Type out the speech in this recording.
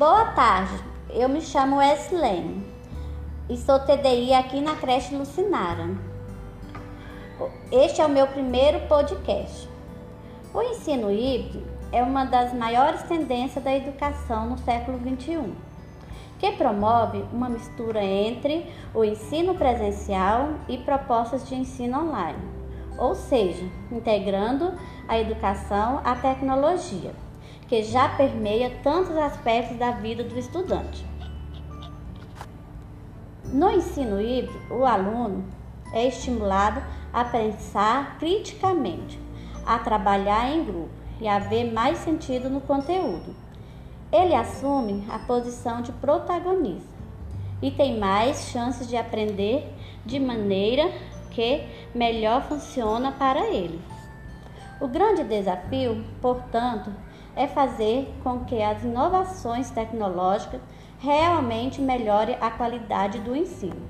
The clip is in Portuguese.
Boa tarde, eu me chamo Wesley e sou TDI aqui na creche Lucinara. Este é o meu primeiro podcast. O ensino híbrido é uma das maiores tendências da educação no século XXI, que promove uma mistura entre o ensino presencial e propostas de ensino online, ou seja, integrando a educação à tecnologia, que já permeia tantos aspectos da vida do estudante. No ensino híbrido, o aluno é estimulado a pensar criticamente, a trabalhar em grupo e a ver mais sentido no conteúdo. Ele assume a posição de protagonista e tem mais chances de aprender de maneira que melhor funciona para ele. O grande desafio, portanto, é fazer com que as inovações tecnológicas realmente melhorem a qualidade do ensino.